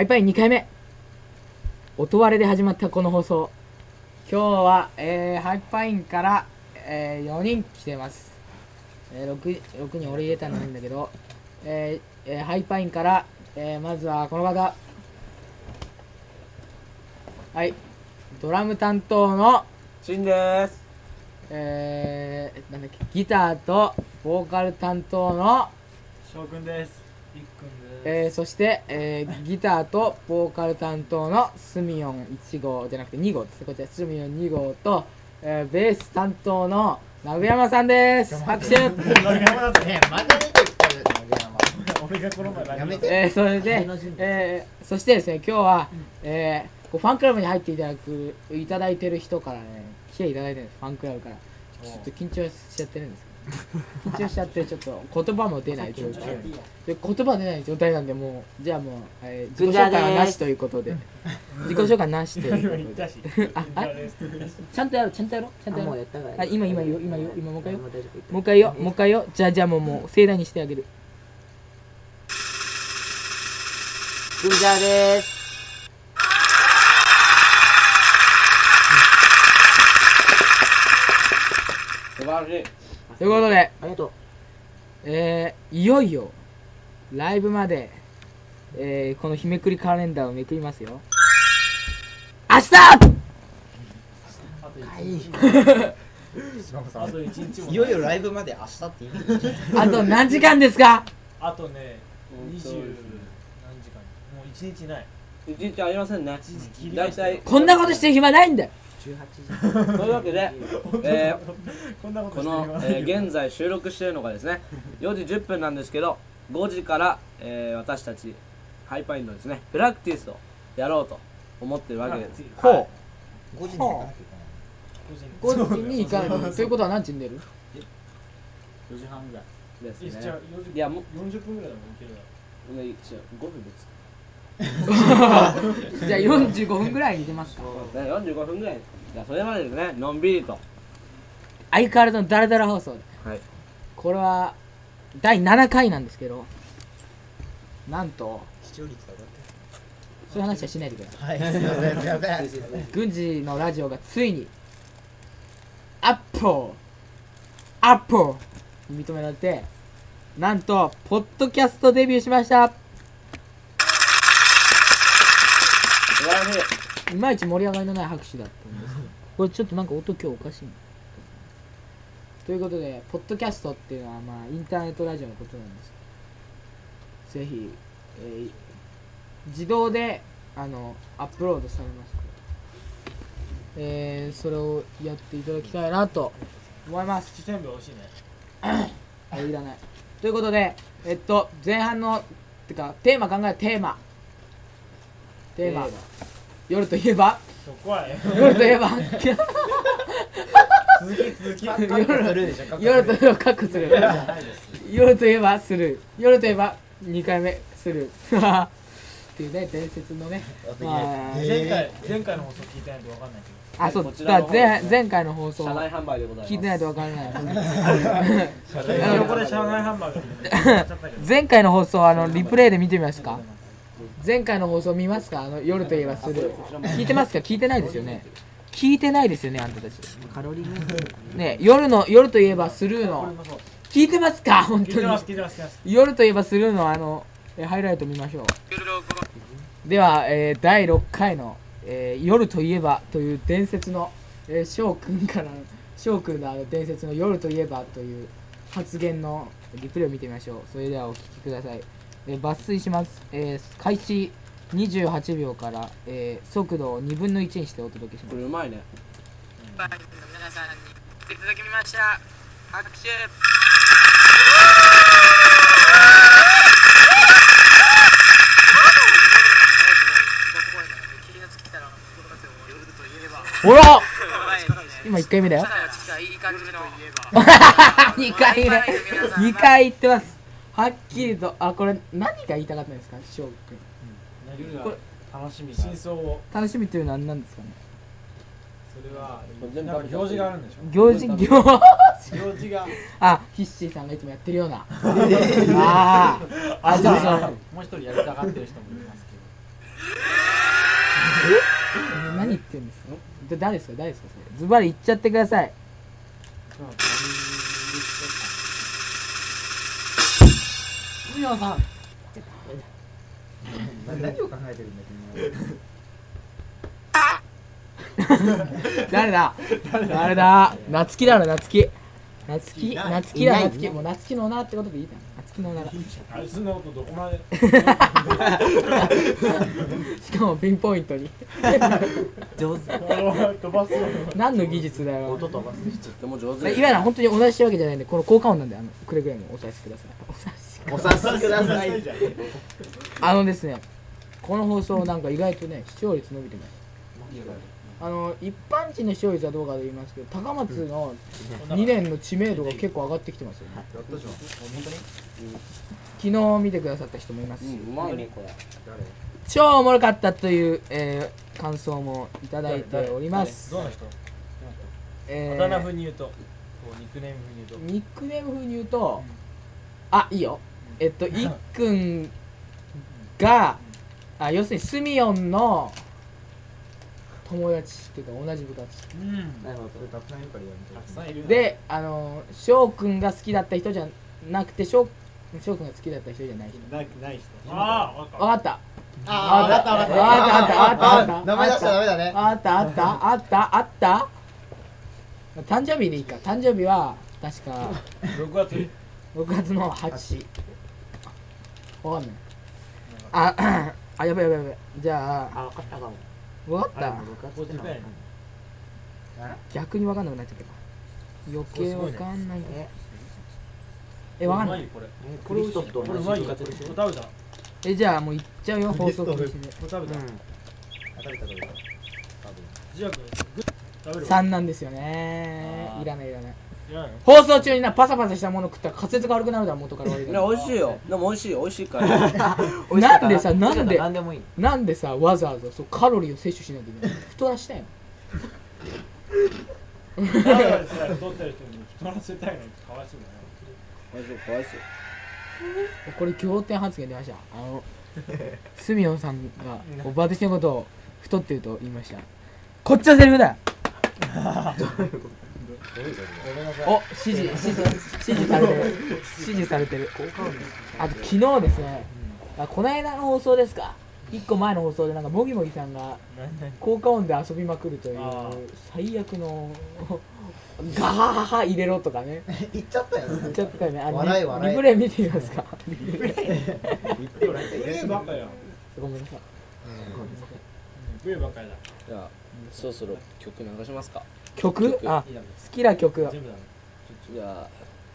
ハイパイ2回目。音割れで始まったこの放送。今日は、えー、ハイパインから、えー、4人来てます、えー、6, 6人俺入れたのないんだけど、えーえーハイパインから、えーまずはこの方。はいドラム担当のしんです。えー、なんだっけギターとボーカル担当の翔くんです。くんですえー、そして、えー、ギターとボーカル担当のスミヨン1号じゃなくて2号です。こちらスミヨン2号と、えー、ベース担当の鍋山さんです。拍手、俺が山だねまだ出て。きたよ俺がこの前やめて。えー、それで、えー、そしてですね今日は、えー、こうファンクラブに入っていただくいただいてる人からね来ていただいてるんです。ファンクラブから。ちょっと緊張しちゃってるんです緊張しちゃってちょっと言葉も出ない状況で言葉出ない状態なんでもうじゃあもう、えー、自己紹介はなしということで。自己紹介なしということで。ああちゃんとやろうちゃんとやろう。ちゃんとやろう。もうやったからあ今今言おう今言おう今もう一回言おうもう大丈夫もう一回よ。もう一回よ。じゃあじゃあもうもう盛大にしてあげる。グンジャーです。素晴らしいということでありがとう。えー、いよいよライブまで、えー、この日めくりカレンダーをめくりますよ。明日!あと一日。もいよいよライブまで明日って言うあと何時間ですか?あとね二十何時間。もう一日ない。一日ありませんね。大体こんなことしてる暇ないんだよ18時。というわけで、えー、このえー現在収録しているのがですね4時10分なんですけど5時から、えー、私たちハイパインのですねプラクティスをやろうと思ってるわけです。ほ5時に行かなきゃい。う5時に行かないということは何時に出る？4時半ぐらいですね。4時いやもう40分ぐらいでもいけるだろね違う5分です じゃあ45分ぐらいに出ますか。ね45分ぐらいじゃあそれまでですねのんびりと。相変わらずのダラダラ放送で。はい。これは第7回なんですけどなんと視聴率上がっそういう話はしないでください。てはいすいませんすいません。軍事のラジオがついにアップアップに認められてなんとポッドキャストデビューしました。素晴らしい。いまいち盛り上がりのない拍手だったんですこれちょっとなんか音今日おかしいな。ということでポッドキャストっていうのはまあインターネットラジオのことなんです。けどぜひ、えー自動であのアップロードされます。えー、それをやっていただきたいなと思います。七千秒欲しいね。あいらない。ということでえっと前半のてかテーマ考えるテーマ。テーマ。夜といえばそこは夜といえば続き続き夜する。でしょ夜といえばカッコする。夜といえばする。夜といえば2回目する。っていうね伝説のね。まあ前回前回の放送聞いてないと分かんないけど。あそう。だ前前回の放送。車内販売でございます。聞いてないと分からない。前回の放送あのリプレイで見てみますか前回の放送見ますか？あの夜といえばする。聞いてますか？聞いてないですよね。聞いてないですよねあんたたち。カロリーね。夜の夜といえばスルーの。聞いてますか？本当に。聞いてます聞いてます聞いてます。夜といえばスルーのあのえハイライト見ましょう。では、えー第6回の、えー夜といえば」という伝説の、えー、翔くんからの翔くんのあの伝説の「夜といえば」という発言のリプレイを見てみましょう。それではお聞きください、えー抜粋します、えー開始28秒から、えー速度を2分の1にしてお届けします。これうまいね。皆さんに来ていただきました。拍手。ほら！今1回目だよ。2 回目。2回言ってますはっきりとあこれ何が言いたかったんですか？翔くん。夜これが楽しみ真相を。楽しみというのは何ですかね？それは全部なんか行事があるんでしょ？行事？行事。行事が。あヒッシーさんがいつもやってるような。あー。あじゃあもう一人やりたがってる人もいますけえ？何言ってんですか？だ誰ですか？誰ですかそれ？ズバリ言っちゃってくださいさん何を考えてるんだ？誰だ？誰だ？夏希だろ夏希。夏希。夏希。だ夏希。もう夏希の女ってことでいいじゃん。夏希のあいつのことどこまでしかもピンポイントに。上手。何の技術だよ。音飛ばす。とっても上手。いわゆる本当に同じしてるわけじゃないんでこの効果音なんであのくれぐれもお察しください。お察しお察しください。あのですねこの放送なんか意外とね視聴率伸びてます。あの一般人の視聴率はどうかと言いますけど高松の2年の知名度が結構上がってきてますよね。やったじゃん昨日見てくださった人もいます。し、うん。うまいねこれ。誰？超おもろかったという、えー感想もいただいております。どの人？えあだ名風ー、に言うとニックネーム風に言うと。ニックネーム風に言うと、あいいよえっといっくんがあ要するにスミオンの友達っていうか同じ部活。うん。なるほそれたくさんいるからやめてたくさんいるであの翔くんが好きだった人じゃなくて翔翔くんが好きだった人じゃない人。ないない人。ああ分かわかった。あーわかった。わかった。わかった。わかったわかった。わかった名前出しちゃダメだね。あった。あった。あった。あった。誕生日でいいか。誕生日は確か 6月。6月の8わかんない。ああやばいやばいやばいじゃあ分かったかも。あわかった。逆にわかんなくなっちゃった。余計わかんない。ええわかんない。これこれ。これ食べた？こえじゃあもう行っちゃうよ放送禁止で。れ食べたうん。あ食べた食べた多分。ジア君グッ食べる3なんですよね。いらないいらない放送中になパサパサしたもの食ったら滑舌が悪くなるだろ元から悪いいやから美味しいよ。でも美味しい美味しいから。なんでさなんで何でもいい。なんでさわざわざそうカロリーを摂取しないといけない太らしたいの？太ってる人に太らせたいのに。かわいそうだなかわいそうかわいそうこれ仰天発言出ました。あのスミヨンさんが私のことを太ってると言いました。こっちのセリフだよ お指示指示指示されてる。指示されてる。あと昨日ですね。あこの間の放送ですか。一個前の放送でなんかもぎもぎさんが効果音で遊びまくるという最悪のガハハハ入れろとかね。言っちゃったよ言っちゃったよね。あの笑い笑い。リプレイ見てみますか。言ってよなんか入れ上ばっかやんごめんなさい。上ばっかりだじゃあそろそろ曲流しますか曲？曲。あ好きな曲。じゃ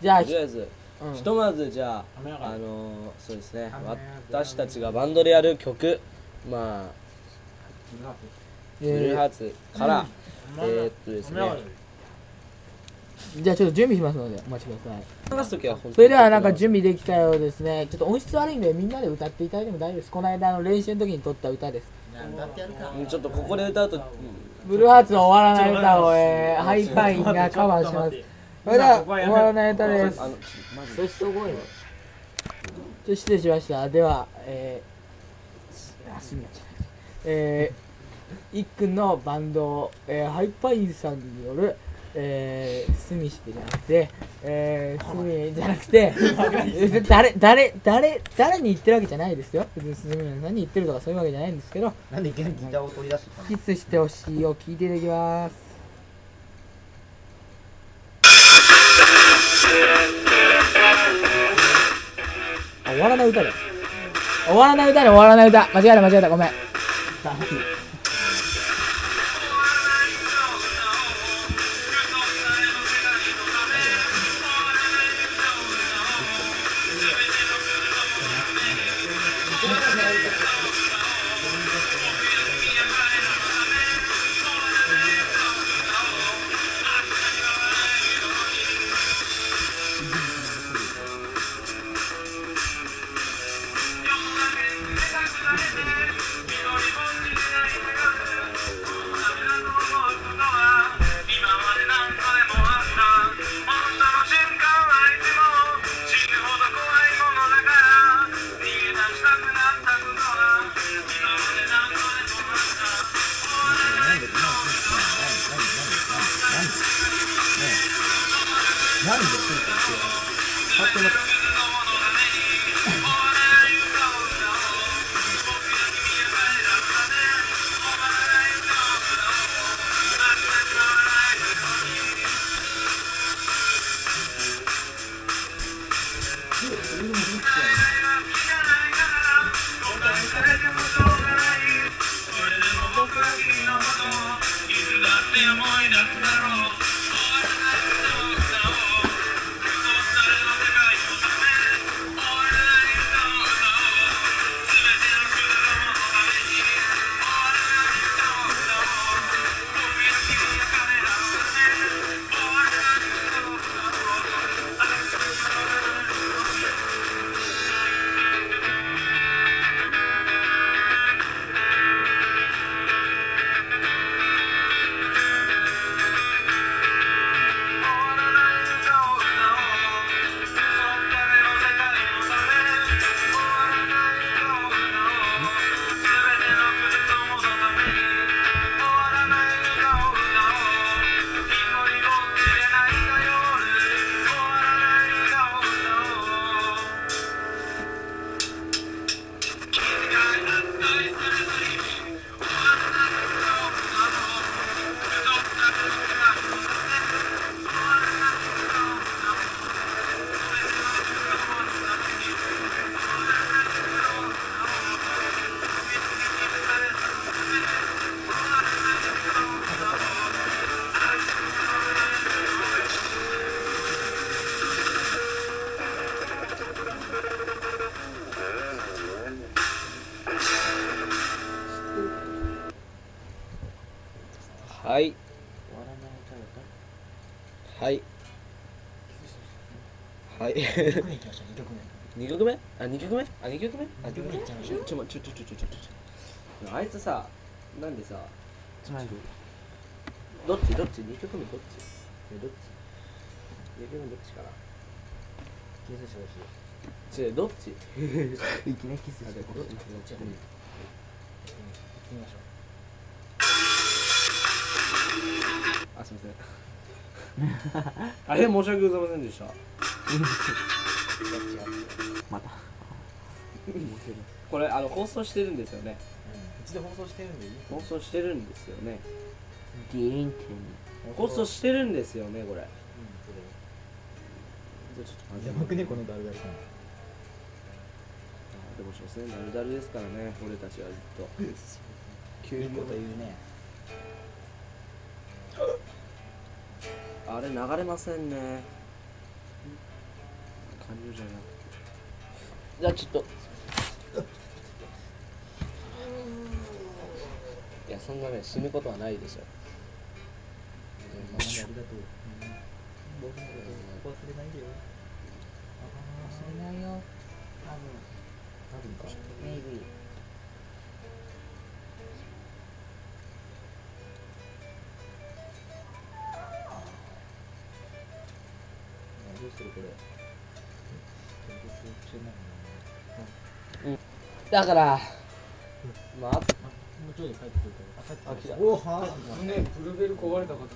じゃああとりあえずうん。ひとまずじゃああのー、そうですね。私たちがバンドでやる曲。まあブルーハえーツから、えーっとですね。じゃあちょっと準備しますのでお待ちください。流す時は本当にそれではなんか準備できたようですね。ちょっと音質悪いんでみんなで歌っていただいても大丈夫です。この間の練習の時に撮った歌です。歌ってやるか。うんちょっとここで歌うと、うんブルーハーツの終わらない歌を、えーハイパインがカバーします。それでは終わらない歌です。失礼しました。ではえーすあすみませんえー、いっくんのバンド、えーハイパインさんによるえー、スミしてじゃなくて、えー、スミじゃなくて、誰、誰、誰、誰に言ってるわけじゃないですよ。別にスミさんに言ってるとかそういうわけじゃないんですけど、なんでいきなりギターを取り出してきたの？キスしてほしいを聞いていただきます。あ終わらない歌だよ。終わらない歌で終わらない歌。間違えた間違えた。ごめん。はい。はい。はい。二曲目あ、二曲目？あ、二曲目？あ、曲目？ちょ、ちょ、ちょ、ちょ、ちょ、ちょ。あいつさ、なんでさ、どっち？どっち？二曲目どっち？え、どっち？二曲目どっちからしてほしい。ちょ、どっち？いきなりキスしてほしい。行きましょう。あすみません。あれ申し訳ございませんでした。また。これあの放送してるんですよね。う一度放送してるんでいい。放送してるんですよね。ディーンテ放送してるんですよねこれ。うんそれ。ちょっと。やばくねこのダルダルさん。あでも所詮ダルダルですからね俺たちはずっと。急にこと言うねあれ流れませんね。感情じゃなくて。じゃあちょっと。いやそんなね死ぬことはないでしょ。ありがとう僕のこと忘れないでよ。忘れないよ。多分。かメイビーどうするこれ健康して。ないだからまあもうちょいで帰ってくるから。あ来たおはねブルベル壊れたかと。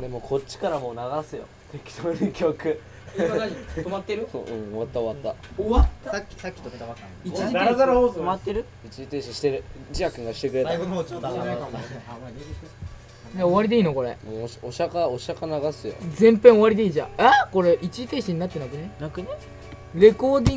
でもこっちからもう流すよ。適当に曲。今何？止まってる？うん終わった終わった。終わっさっきさっき止めたばっかり。一時停ザラザラ放送止まってる？一時停止してる。ジア君がしてくれた。最後の方ちょっとダメかも。あまあ練習して終わりでいいのこれ。もうおしお釈迦お釈迦流すよ。全編終わりでいいじゃん。あこれ一時停止になってなくね？なくね？レコーディング